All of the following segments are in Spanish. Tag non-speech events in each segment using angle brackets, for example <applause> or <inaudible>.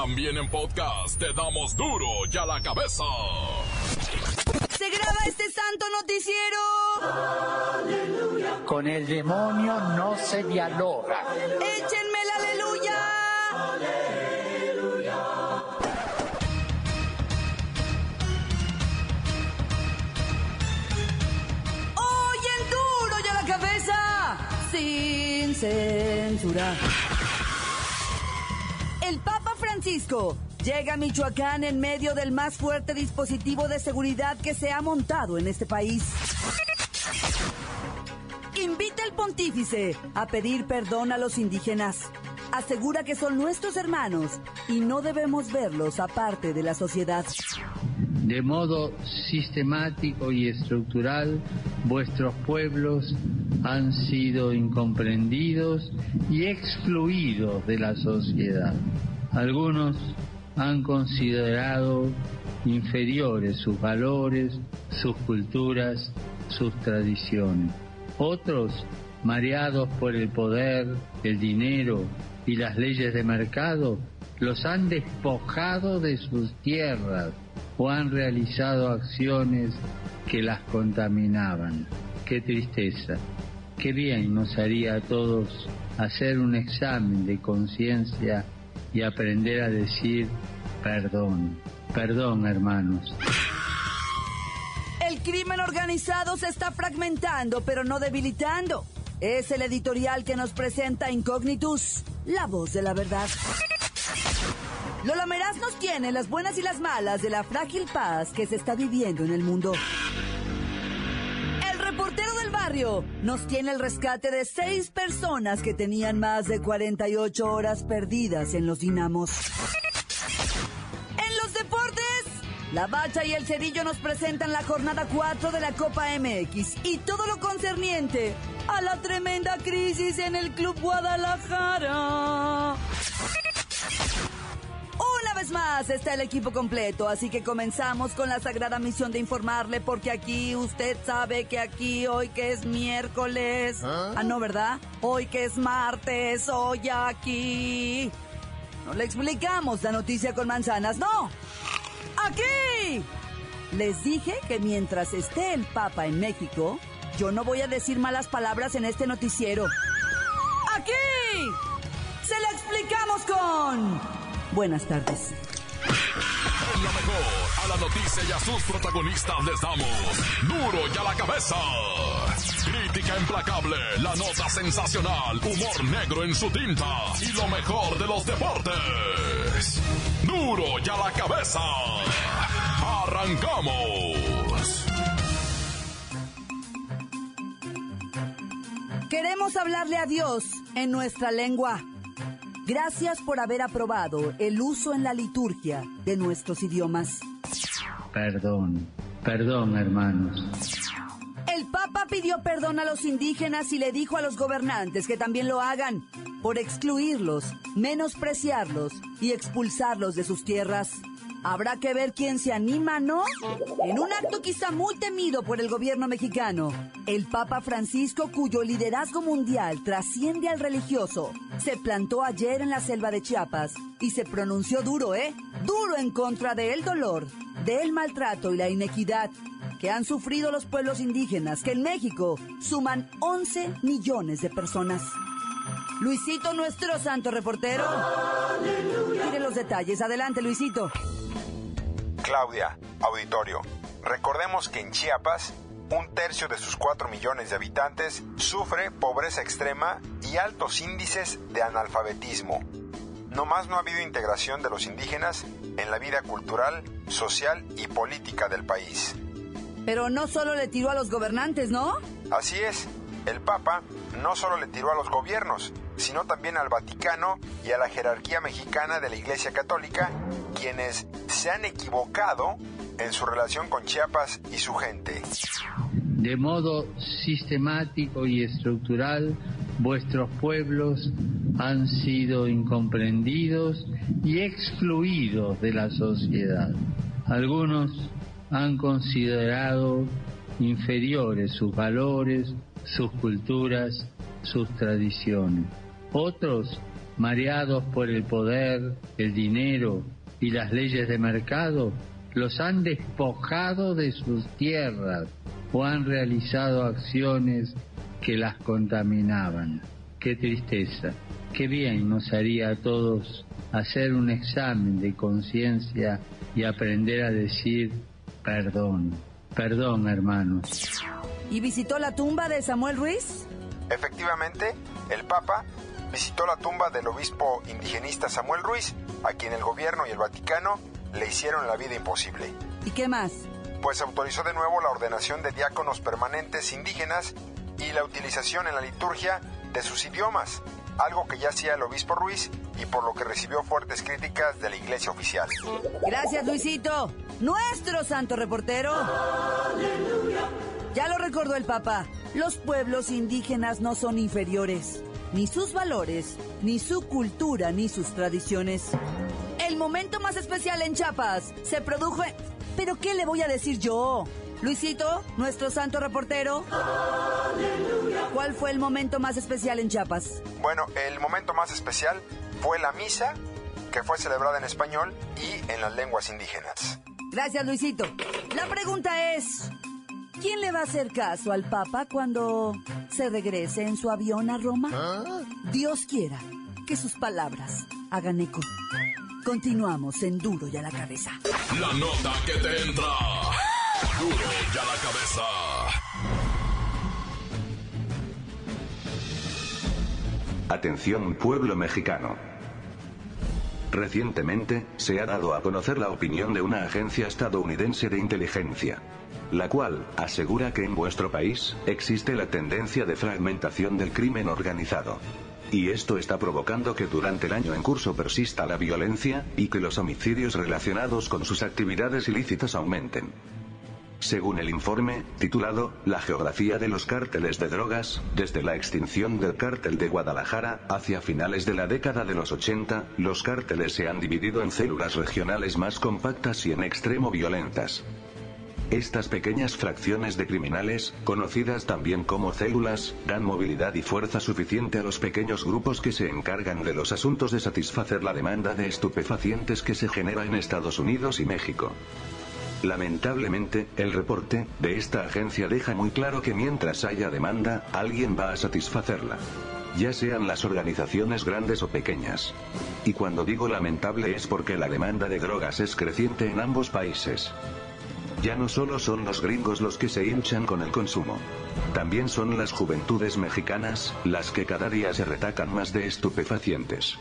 También en podcast te damos duro y a la cabeza. Se graba este santo noticiero. Con el demonio no se dialoga. Échenme el aleluya. Hoy en duro y a la cabeza. Sin censura. El Papa Francisco llega a Michoacán en medio del más fuerte dispositivo de seguridad que se ha montado en este país. Invita al pontífice a pedir perdón a los indígenas. Asegura que son nuestros hermanos y no debemos verlos aparte de la sociedad. De modo sistemático y estructural, vuestros pueblos han sido incomprendidos y excluidos de la sociedad. Algunos han considerado inferiores sus valores, sus culturas, sus tradiciones. Otros, mareados por el poder, el dinero y las leyes de mercado, los han despojado de sus tierras o han realizado acciones que las contaminaban. Qué tristeza. Qué bien nos haría a todos hacer un examen de conciencia y aprender a decir perdón. Perdón, hermanos. El crimen organizado se está fragmentando, pero no debilitando. Es el editorial que nos presenta Incognitus, la voz de la verdad. Lola Meraz nos tiene las buenas y las malas de la frágil paz que se está viviendo en el mundo. Nos tiene el rescate de seis personas que tenían más de 48 horas perdidas en los dinamos. En los deportes, la Bacha y el Cerillo nos presentan la jornada 4 de la Copa MX y todo lo concerniente a la tremenda crisis en el Club Guadalajara. Más está el equipo completo, así que comenzamos con la sagrada misión de informarle, porque aquí usted sabe que aquí hoy que es miércoles. Ah, no, ¿verdad? Hoy que es martes, hoy aquí. No le explicamos la noticia con manzanas, no. ¡Aquí! Les dije que mientras esté el Papa en México, yo no voy a decir malas palabras en este noticiero. ¡Aquí! Se la explicamos con... Buenas tardes. Lo mejor, a la noticia y a sus protagonistas les damos duro y a la cabeza. Crítica implacable, la nota sensacional, humor negro en su tinta y lo mejor de los deportes. Duro y a la cabeza. Arrancamos. Queremos hablarle a Dios en nuestra lengua. Gracias por haber aprobado el uso en la liturgia de nuestros idiomas. Perdón, perdón hermanos. El Papa pidió perdón a los indígenas y le dijo a los gobernantes que también lo hagan por excluirlos, menospreciarlos y expulsarlos de sus tierras. Habrá que ver quién se anima, ¿no? En un acto quizá muy temido por el gobierno mexicano, el Papa Francisco, cuyo liderazgo mundial trasciende al religioso, se plantó ayer en la selva de Chiapas y se pronunció duro, ¿eh? Duro en contra del dolor, del maltrato y la inequidad que han sufrido los pueblos indígenas, que en México suman 11 millones de personas. Luisito, nuestro santo reportero. Mire los detalles. Adelante, Luisito. Claudia, auditorio. Recordemos que en Chiapas, un tercio de sus 4 millones de habitantes sufre pobreza extrema y altos índices de analfabetismo. No más no ha habido integración de los indígenas en la vida cultural, social y política del país. Pero no solo le tiró a los gobernantes, ¿no? Así es. El Papa no solo le tiró a los gobiernos, sino también al Vaticano y a la jerarquía mexicana de la Iglesia Católica, quienes se han equivocado en su relación con Chiapas y su gente. De modo sistemático y estructural, vuestros pueblos han sido incomprendidos y excluidos de la sociedad. Algunos han considerado inferiores sus valores, sus culturas, sus tradiciones. Otros, mareados por el poder, el dinero y las leyes de mercado, los han despojado de sus tierras o han realizado acciones que las contaminaban. Qué tristeza, qué bien nos haría a todos hacer un examen de conciencia y aprender a decir perdón, perdón hermanos. ¿Y visitó la tumba de Samuel Ruiz? Efectivamente, el Papa visitó la tumba del obispo indigenista Samuel Ruiz, a quien el gobierno y el Vaticano le hicieron la vida imposible. ¿Y qué más? Pues autorizó de nuevo la ordenación de diáconos permanentes indígenas y la utilización en la liturgia de sus idiomas, algo que ya hacía el obispo Ruiz y por lo que recibió fuertes críticas de la iglesia oficial. Gracias, Luisito. Nuestro santo reportero. Ya lo recordó el Papa. Los pueblos indígenas no son inferiores. Ni sus valores, ni su cultura, ni sus tradiciones. El momento más especial en Chiapas se produjo en... ¿Pero qué le voy a decir yo? Luisito, nuestro santo reportero. ¿Cuál fue el momento más especial en Chiapas? Bueno, el momento más especial fue la misa, que fue celebrada en español y en las lenguas indígenas. Gracias, Luisito. La pregunta es, ¿quién le va a hacer caso al Papa cuando se regrese en su avión a Roma? Dios quiera que sus palabras hagan eco. Continuamos en Duro y a la cabeza. La nota que te entra. Duro y a la cabeza. Atención pueblo mexicano. Recientemente, se ha dado a conocer la opinión de una agencia estadounidense de inteligencia, la cual asegura que en vuestro país existe la tendencia de fragmentación del crimen organizado. Y esto está provocando que durante el año en curso persista la violencia, y que los homicidios relacionados con sus actividades ilícitas aumenten. Según el informe, titulado La geografía de los cárteles de drogas, desde la extinción del cártel de Guadalajara, hacia finales de la década de los 80, los cárteles se han dividido en células regionales más compactas y en extremo violentas. Estas pequeñas fracciones de criminales, conocidas también como células, dan movilidad y fuerza suficiente a los pequeños grupos que se encargan de los asuntos de satisfacer la demanda de estupefacientes que se genera en Estados Unidos y México. Lamentablemente, el reporte de esta agencia deja muy claro que mientras haya demanda, alguien va a satisfacerla. Ya sean las organizaciones grandes o pequeñas. Y cuando digo lamentable es porque la demanda de drogas es creciente en ambos países. Ya no solo son los gringos los que se hinchan con el consumo. También son las juventudes mexicanas, las que cada día se retacan más de estupefacientes.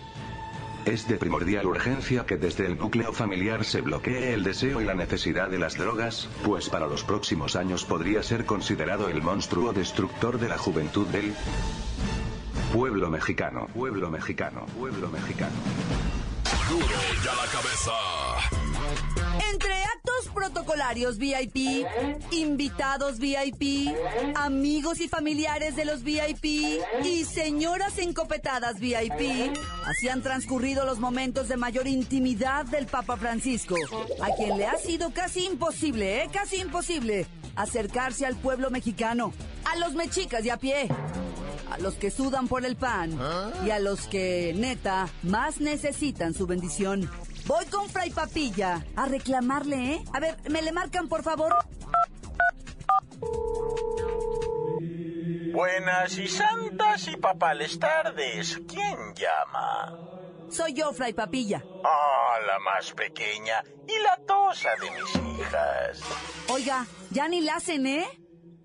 Es de primordial urgencia que desde el núcleo familiar se bloquee el deseo y la necesidad de las drogas, pues para los próximos años podría ser considerado el monstruo destructor de la juventud del pueblo mexicano, pueblo mexicano, pueblo mexicano. Duro la cabeza. Entre protocolarios VIP, invitados VIP, amigos y familiares de los VIP y señoras encopetadas VIP, así han transcurrido los momentos de mayor intimidad del Papa Francisco, a quien le ha sido casi imposible, ¿eh? Casi imposible acercarse al pueblo mexicano, a los mexicas de a pie, a los que sudan por el pan y a los que, neta, más necesitan su bendición. Voy con Fray Papilla a reclamarle, ¿eh? A ver, ¿me le marcan, por favor? Buenas y santas y papales tardes. ¿Quién llama? Soy yo, Fray Papilla. Ah, la más pequeña y la tosa de mis hijas. Oiga, ya ni la hacen, ¿eh?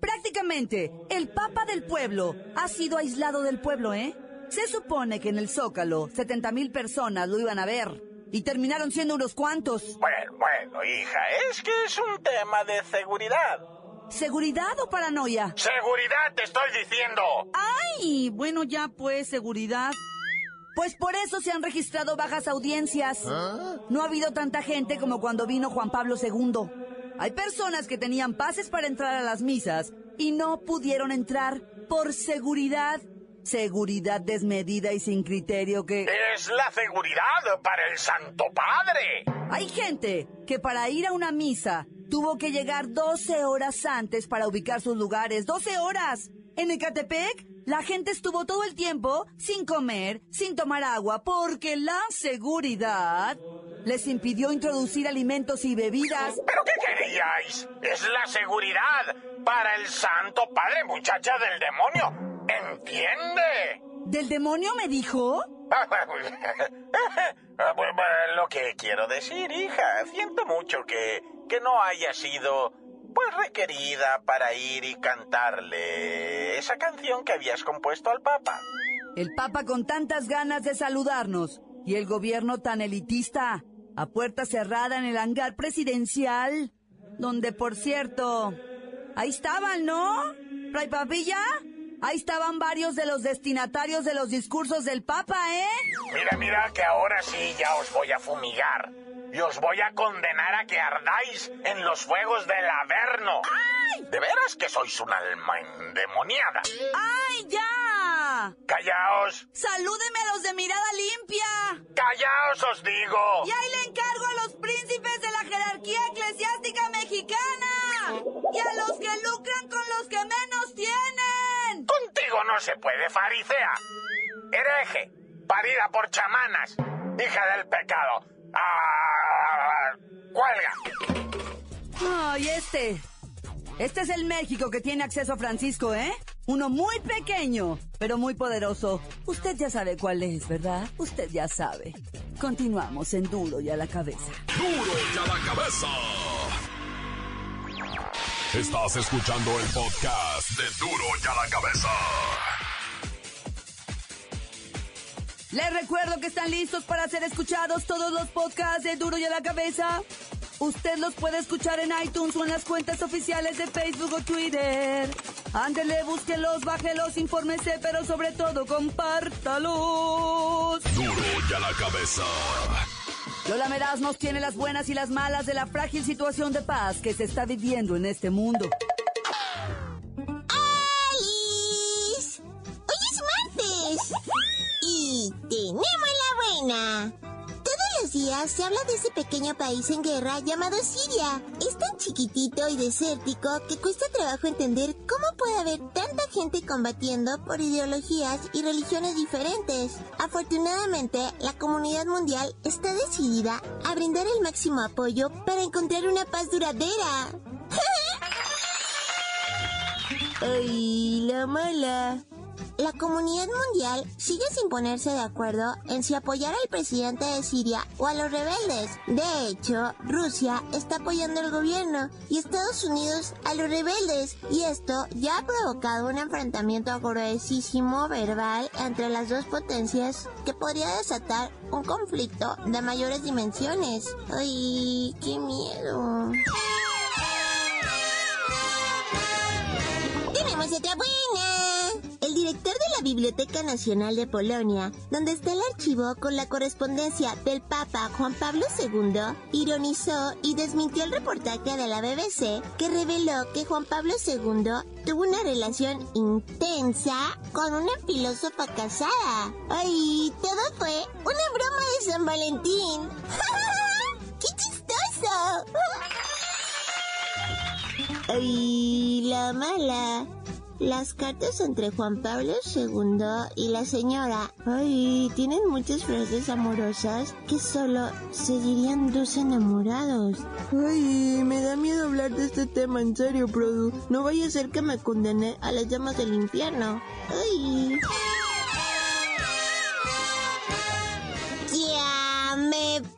Prácticamente, el Papa del pueblo ha sido aislado del pueblo, ¿eh? Se supone que en el Zócalo 70 mil personas lo iban a ver. Y terminaron siendo unos cuantos. Bueno, bueno, hija, es que es un tema de seguridad. ¿Seguridad o paranoia? ¡Seguridad, te estoy diciendo! ¡Ay! Bueno, ya pues, seguridad. Pues por eso se han registrado bajas audiencias. No ha habido tanta gente como cuando vino Juan Pablo II. Hay personas que tenían pases para entrar a las misas y no pudieron entrar por seguridad. Seguridad desmedida y sin criterio que... Es la seguridad para el Santo Padre. Hay gente que para ir a una misa tuvo que llegar 12 horas antes para ubicar sus lugares. ¡12 horas! En Ecatepec La gente estuvo todo el tiempo sin comer, sin tomar agua, porque la seguridad les impidió introducir alimentos y bebidas. ¿Pero qué queríais? Es la seguridad para el Santo Padre, muchacha del demonio. ¿Entiende? ¿Del demonio me dijo? <laughs> Lo que quiero decir, hija, siento mucho que, que no haya sido pues requerida para ir y cantarle esa canción que habías compuesto al Papa. El Papa con tantas ganas de saludarnos y el gobierno tan elitista, a puerta cerrada en el hangar presidencial, donde por cierto, ahí estaban, ¿no? Fray Papilla, ahí estaban varios de los destinatarios de los discursos del Papa, ¿eh? Mira, mira que ahora sí ya os voy a fumigar y os voy a condenar a que ardáis en los fuegos del Averno. ¡Ay! De veras que sois un alma endemoniada. ¡Ay, ya! ¡Callaos! ¡Salúdeme a los de mirada limpia! ¡Callaos, os digo! Y ahí le encargo a los príncipes de la jerarquía eclesiástica mexicana. Y a los que lucran con los que tienen. Contigo no se puede, farisea. Hereje, parida por chamanas, hija del pecado. ¡Ah! ¡Cuelga! Ay, este. Este es el México que tiene acceso a Francisco, ¿eh? Uno muy pequeño, pero muy poderoso. Usted ya sabe cuál es, ¿verdad? Usted ya sabe. Continuamos en Duro y a la cabeza. Duro y a la cabeza. Estás escuchando el podcast de Duro y a la cabeza. Les recuerdo que están listos para ser escuchados todos los podcasts de Duro y a la cabeza. Usted los puede escuchar en iTunes o en las cuentas oficiales de Facebook o Twitter. Ándele, búsquelos, bájelos, infórmese, pero sobre todo compártalos. Duro y a la cabeza. Lola Meraz nos tiene las buenas y las malas de la frágil situación de paz que se está viviendo en este mundo. ¡Alice! Hoy es martes. Y tenemos la buena. Todos los días se habla de ese pequeño país en guerra llamado Siria. Es tan chiquitito y desértico que cuesta trabajo entender cómo puede haber tanta gente combatiendo por ideologías y religiones diferentes. Afortunadamente, la comunidad mundial está decidida a brindar el máximo apoyo para encontrar una paz duradera. <laughs> ¡Ay, la mala! La comunidad mundial sigue sin ponerse de acuerdo en si apoyar al presidente de Siria o a los rebeldes. De hecho, Rusia está apoyando al gobierno y Estados Unidos a los rebeldes. Y esto ya ha provocado un enfrentamiento gruesísimo verbal entre las dos potencias que podría desatar un conflicto de mayores dimensiones. ¡Ay, qué miedo! Tenemos otra buena. Biblioteca Nacional de Polonia, donde está el archivo con la correspondencia del Papa Juan Pablo II, ironizó y desmintió el reportaje de la BBC que reveló que Juan Pablo II tuvo una relación intensa con una filósofa casada. ¡Ay! Todo fue una broma de San Valentín. <laughs> ¡Qué chistoso! <laughs> ¡Ay! La mala. Las cartas entre Juan Pablo II y la señora, ay, tienen muchas frases amorosas que solo se dirían dos enamorados. Ay, me da miedo hablar de este tema en serio, Produ. No vaya a ser que me condene a las llamas del infierno. Ay. Ya me voy.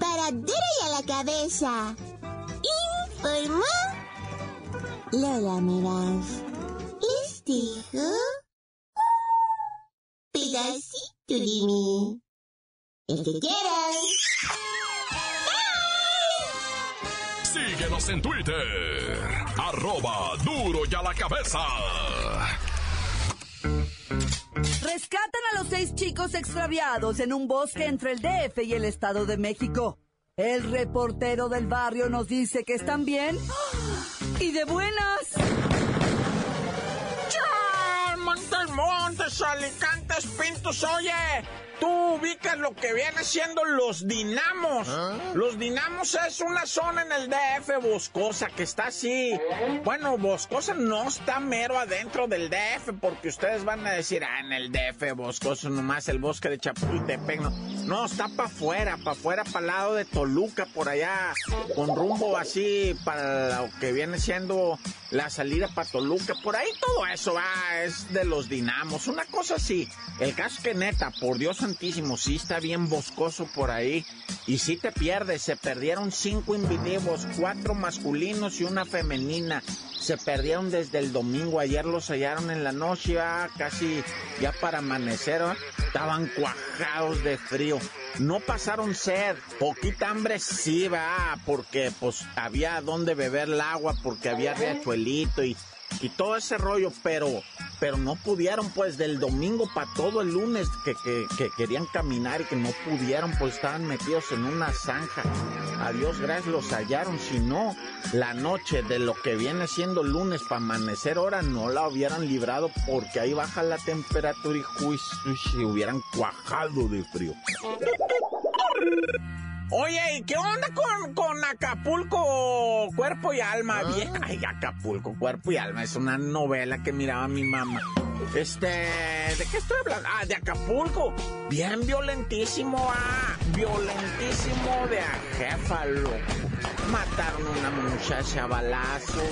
Para duro y a la cabeza. Informó. Lola Miras. Les dijo pedacito de mí. El que quieras. Síguenos en Twitter. Arroba duro y a la cabeza. Rescatan a los seis chicos extraviados en un bosque entre el DF y el Estado de México. El reportero del barrio nos dice que están bien y de buenas. ¡Chan! Montes, Montes, Alicantes, Pintos, oye. Tú ubicas lo que viene siendo los dinamos. ¿Ah? Los dinamos es una zona en el DF boscosa que está así. Bueno, boscosa no está mero adentro del DF porque ustedes van a decir, ah, en el DF boscoso nomás el bosque de Chapultepec. No, no está para afuera, para afuera, para el lado de Toluca, por allá, con rumbo así para lo que viene siendo la salida para Toluca. Por ahí todo eso es de los dinamos. Una cosa así. El caso que neta, por Dios santísimo, sí está bien boscoso por ahí. Y si te pierdes, se perdieron cinco individuos, cuatro masculinos y una femenina. Se perdieron desde el domingo, ayer los hallaron en la noche, casi ya para amanecer, estaban cuajados de frío. No pasaron sed, poquita hambre sí va, porque pues había donde beber el agua, porque había riachuelito y y todo ese rollo, pero, pero no pudieron, pues, del domingo para todo el lunes que, que, querían caminar y que no pudieron, pues estaban metidos en una zanja. A Dios gracias los hallaron, si no, la noche de lo que viene siendo lunes para amanecer ahora no la hubieran librado porque ahí baja la temperatura y juicio, hubieran cuajado de frío. Oye, ¿y qué onda con, con Acapulco, cuerpo y alma? Ah. Ay, Acapulco, cuerpo y alma, es una novela que miraba mi mamá. Este, ¿de qué estoy hablando? Ah, de Acapulco. Bien violentísimo, ah, violentísimo de ajéfalo. Mataron a una muchacha a balazo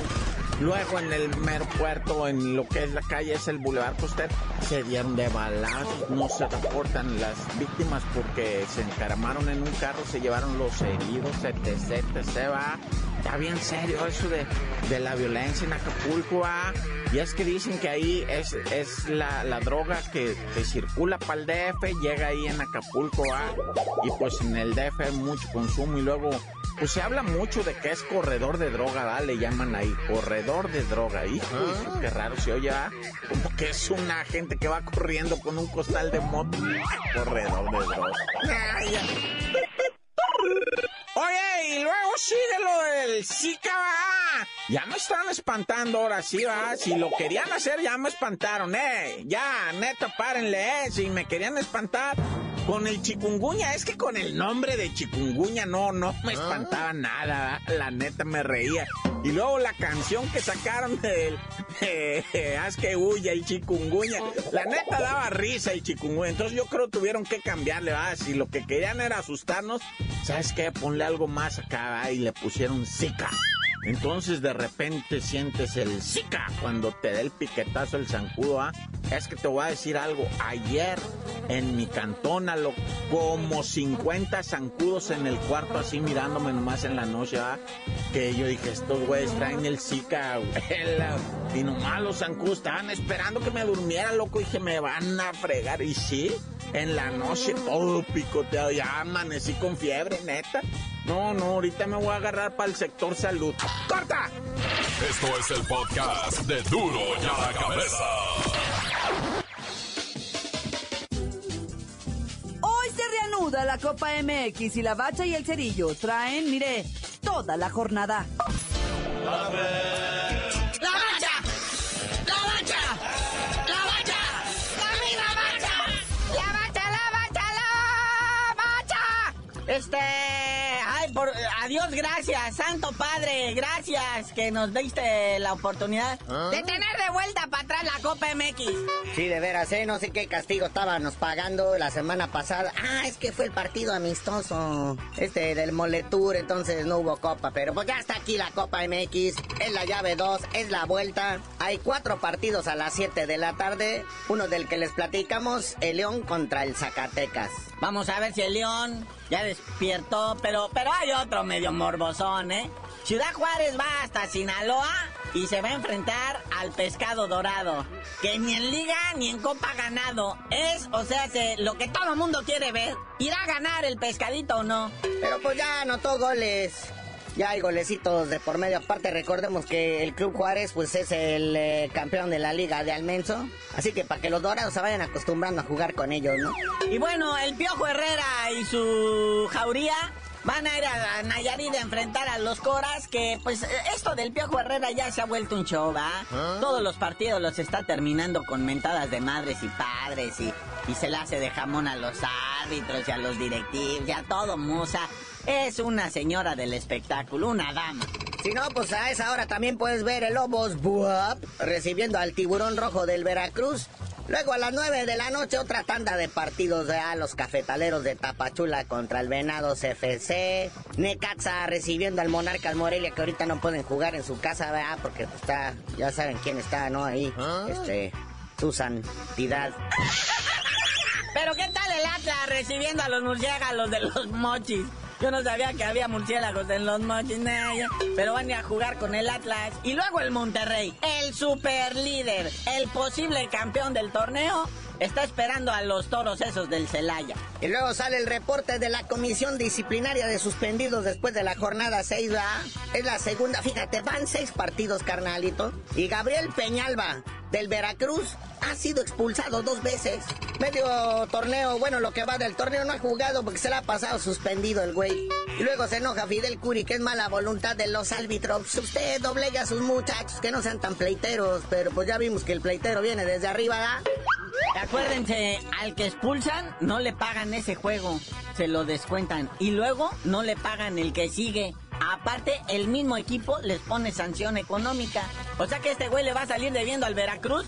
Luego en el mero puerto, en lo que es la calle, es el Boulevard Coster, se dieron de balazos, no se reportan las víctimas porque se encaramaron en un carro, se llevaron los heridos, etc, se va. Está bien serio eso de, de la violencia en Acapulco, ¿ah? Y es que dicen que ahí es, es la, la droga que, circula para el DF, llega ahí en Acapulco, ¿ah? Y pues en el DF hay mucho consumo y luego pues se habla mucho de que es corredor de droga, ¿va? Le llaman ahí, corredor de droga. Hijo, ah. qué raro se oye, ¿ah? Como que es una gente que va corriendo con un costal de moto. Corredor de droga. Oye, y luego sigue lo del Zika, va. Ya me están espantando ahora sí, va. Si lo querían hacer, ya me espantaron, eh. Ya, neta, párenle, eh. Si me querían espantar, con el chikungunya, es que con el nombre de chikungunya no, no me ah. espantaba nada, la neta me reía. Y luego la canción que sacaron del <laughs> Haz que huya y chikungunya, la neta daba risa y chikungunya. Entonces yo creo que tuvieron que cambiarle, ¿verdad? Si lo que querían era asustarnos, ¿sabes qué? Ponle algo más acá y le pusieron Zika. Entonces de repente sientes el Zika cuando te da el piquetazo el zancudo, ¿ah? Es que te voy a decir algo. Ayer en mi cantón, a lo, como 50 zancudos en el cuarto, así mirándome nomás en la noche, ¿ah? Que yo dije, estos güeyes traen el Zika, abuela. Y nomás los zancudos estaban esperando que me durmiera, loco, y que me van a fregar. Y sí, en la noche todo picoteado, ya amanecí con fiebre, neta. No, no, ahorita me voy a agarrar para el sector salud. ¡Corta! Esto es el podcast de Duro ya la cabeza. Hoy se reanuda la Copa MX y la Bacha y el Cerillo traen, mire, toda la jornada. Este, ay, por, adiós, gracias, Santo Padre, gracias que nos diste la oportunidad ¿Ah? de tener de vuelta para atrás la Copa MX. Sí, de veras, ¿eh? No sé qué castigo estábamos pagando la semana pasada. Ah, es que fue el partido amistoso, este, del Moletour, entonces no hubo Copa, pero pues ya está aquí la Copa MX, es la llave 2, es la vuelta. Hay cuatro partidos a las 7 de la tarde, uno del que les platicamos, el León contra el Zacatecas. Vamos a ver si el León ya despiertó, pero, pero hay otro medio morbosón, ¿eh? Ciudad Juárez va hasta Sinaloa y se va a enfrentar al pescado dorado, que ni en liga ni en copa ganado. Es, o sea, lo que todo el mundo quiere ver. ¿Irá a ganar el pescadito o no? Pero pues ya anotó goles. Ya hay golecitos de por medio. Aparte, recordemos que el Club Juárez pues es el eh, campeón de la Liga de Almenso. Así que para que los dorados se vayan acostumbrando a jugar con ellos, ¿no? Y bueno, el Piojo Herrera y su jauría Van a ir a Nayarit a enfrentar a los Coras, que pues esto del Piojo Herrera ya se ha vuelto un show, ¿va? ¿Ah? Todos los partidos los está terminando con mentadas de madres y padres y, y se le hace de jamón a los árbitros y a los directivos y a todo musa. Es una señora del espectáculo, una dama. Si no, pues a esa hora también puedes ver el Lobos Buap recibiendo al tiburón rojo del Veracruz Luego a las 9 de la noche otra tanda de partidos de a los cafetaleros de Tapachula contra el Venados FC. Necaxa recibiendo al Monarcas Morelia que ahorita no pueden jugar en su casa, ¿verdad? Porque pues, está, ya saben quién está, ¿no? Ahí, ¿Ah? este, su santidad. <laughs> Pero ¿qué tal el Atlas recibiendo a los murciélagos de los mochis? Yo no sabía que había murciélagos en los mochis, pero van a jugar con el Atlas. Y luego el Monterrey, el super líder, el posible campeón del torneo, está esperando a los toros esos del Celaya. Y luego sale el reporte de la comisión disciplinaria de suspendidos después de la jornada 6, ¿verdad? Es la segunda, fíjate, van seis partidos, carnalito. Y Gabriel Peñalba, del Veracruz, ha sido expulsado dos veces. Medio torneo, bueno, lo que va del torneo no ha jugado porque se le ha pasado suspendido el güey. Y luego se enoja Fidel Curi, que es mala voluntad de los árbitros. Usted doblega a sus muchachos, que no sean tan pleiteros, pero pues ya vimos que el pleitero viene desde arriba, ¿verdad? Acuérdense, al que expulsan no le pagan ese juego, se lo descuentan. Y luego no le pagan el que sigue. Aparte, el mismo equipo les pone sanción económica. O sea que este güey le va a salir debiendo al Veracruz.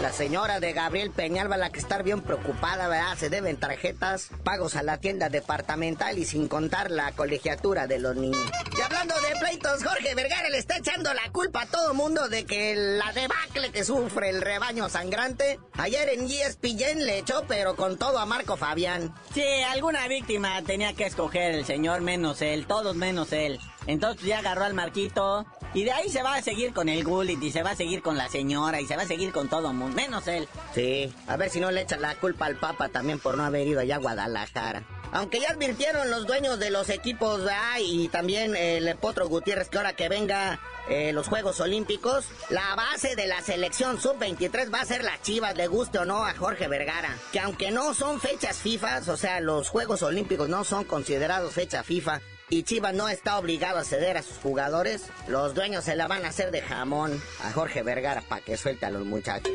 La señora de Gabriel Peñalba, la que está bien preocupada, ¿verdad? Se deben tarjetas, pagos a la tienda departamental y sin contar la colegiatura de los niños. Y hablando de pleitos, Jorge Vergara le está echando la culpa a todo mundo de que la debacle que sufre el rebaño sangrante, ayer en ESPN le echó, pero con todo a Marco Fabián. Sí, alguna víctima tenía que escoger el señor menos él, todos menos él. Entonces ya agarró al Marquito, y de ahí se va a seguir con el Gullit y se va a seguir con la señora y se va a seguir con todo mundo, menos él. Sí, a ver si no le echan la culpa al Papa también por no haber ido allá a Guadalajara. Aunque ya advirtieron los dueños de los equipos y también el Potro Gutiérrez que ahora que venga eh, los Juegos Olímpicos, la base de la selección sub-23 va a ser la Chivas, le guste o no a Jorge Vergara. Que aunque no son fechas FIFA, o sea, los Juegos Olímpicos no son considerados fecha FIFA, y Chivas no está obligado a ceder a sus jugadores, los dueños se la van a hacer de jamón a Jorge Vergara para que suelte a los muchachos.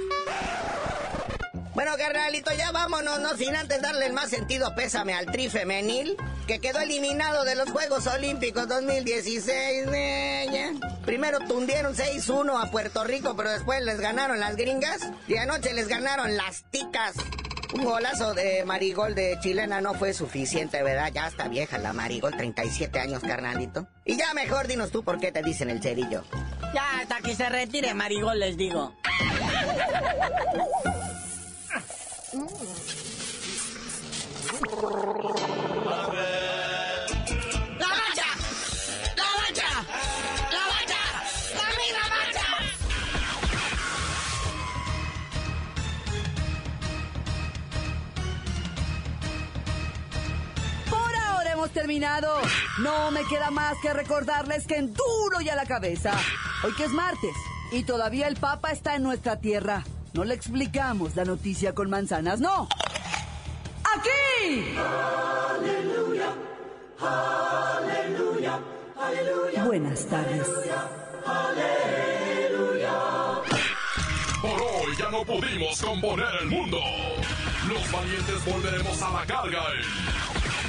Bueno, carnalito, ya vámonos, no sin antes darle el más sentido pésame al tri femenil, que quedó eliminado de los Juegos Olímpicos 2016. Primero tundieron 6-1 a Puerto Rico, pero después les ganaron las gringas y anoche les ganaron las ticas. Un golazo de Marigol de chilena no fue suficiente, ¿verdad? Ya está vieja la Marigol, 37 años, carnalito. Y ya mejor dinos tú por qué te dicen el cerillo. Ya hasta que se retire Marigol, les digo. Terminado. No me queda más que recordarles que en duro y a la cabeza, hoy que es martes y todavía el Papa está en nuestra tierra, no le explicamos la noticia con manzanas, no. ¡Aquí! Aleluya, aleluya, aleluya. Buenas tardes. Aleluya. Por hoy ya no pudimos componer el mundo. Los valientes volveremos a la carga.